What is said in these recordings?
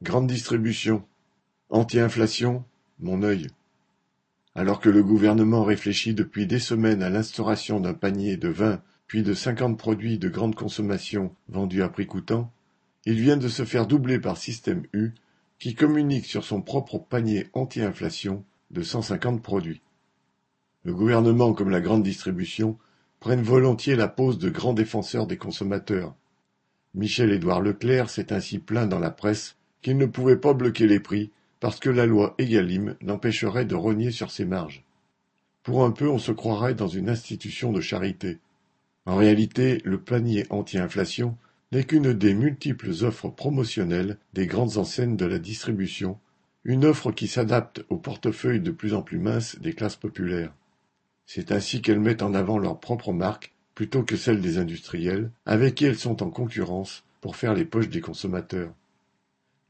Grande distribution. Anti-inflation, mon œil. Alors que le gouvernement réfléchit depuis des semaines à l'instauration d'un panier de vingt puis de cinquante produits de grande consommation vendus à prix coûtant, il vient de se faire doubler par Système U, qui communique sur son propre panier anti-inflation de cent cinquante produits. Le gouvernement comme la grande distribution prennent volontiers la pose de grands défenseurs des consommateurs. Michel-Édouard Leclerc s'est ainsi plaint dans la presse qu'il ne pouvait pas bloquer les prix parce que la loi Egalim l'empêcherait de rogner sur ses marges. Pour un peu on se croirait dans une institution de charité. En réalité, le panier anti-inflation n'est qu'une des multiples offres promotionnelles des grandes enseignes de la distribution, une offre qui s'adapte au portefeuille de plus en plus mince des classes populaires. C'est ainsi qu'elles mettent en avant leur propre marque plutôt que celle des industriels, avec qui elles sont en concurrence pour faire les poches des consommateurs.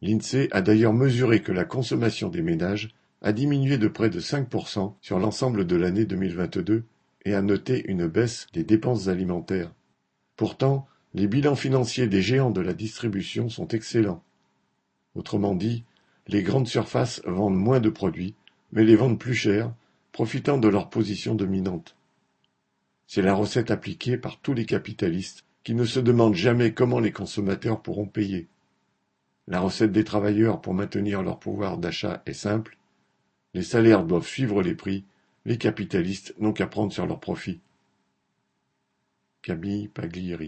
L'INSEE a d'ailleurs mesuré que la consommation des ménages a diminué de près de 5% sur l'ensemble de l'année 2022 et a noté une baisse des dépenses alimentaires. Pourtant, les bilans financiers des géants de la distribution sont excellents. Autrement dit, les grandes surfaces vendent moins de produits, mais les vendent plus cher, profitant de leur position dominante. C'est la recette appliquée par tous les capitalistes qui ne se demandent jamais comment les consommateurs pourront payer. La recette des travailleurs pour maintenir leur pouvoir d'achat est simple. Les salaires doivent suivre les prix, les capitalistes n'ont qu'à prendre sur leurs profits. Camille Paglieri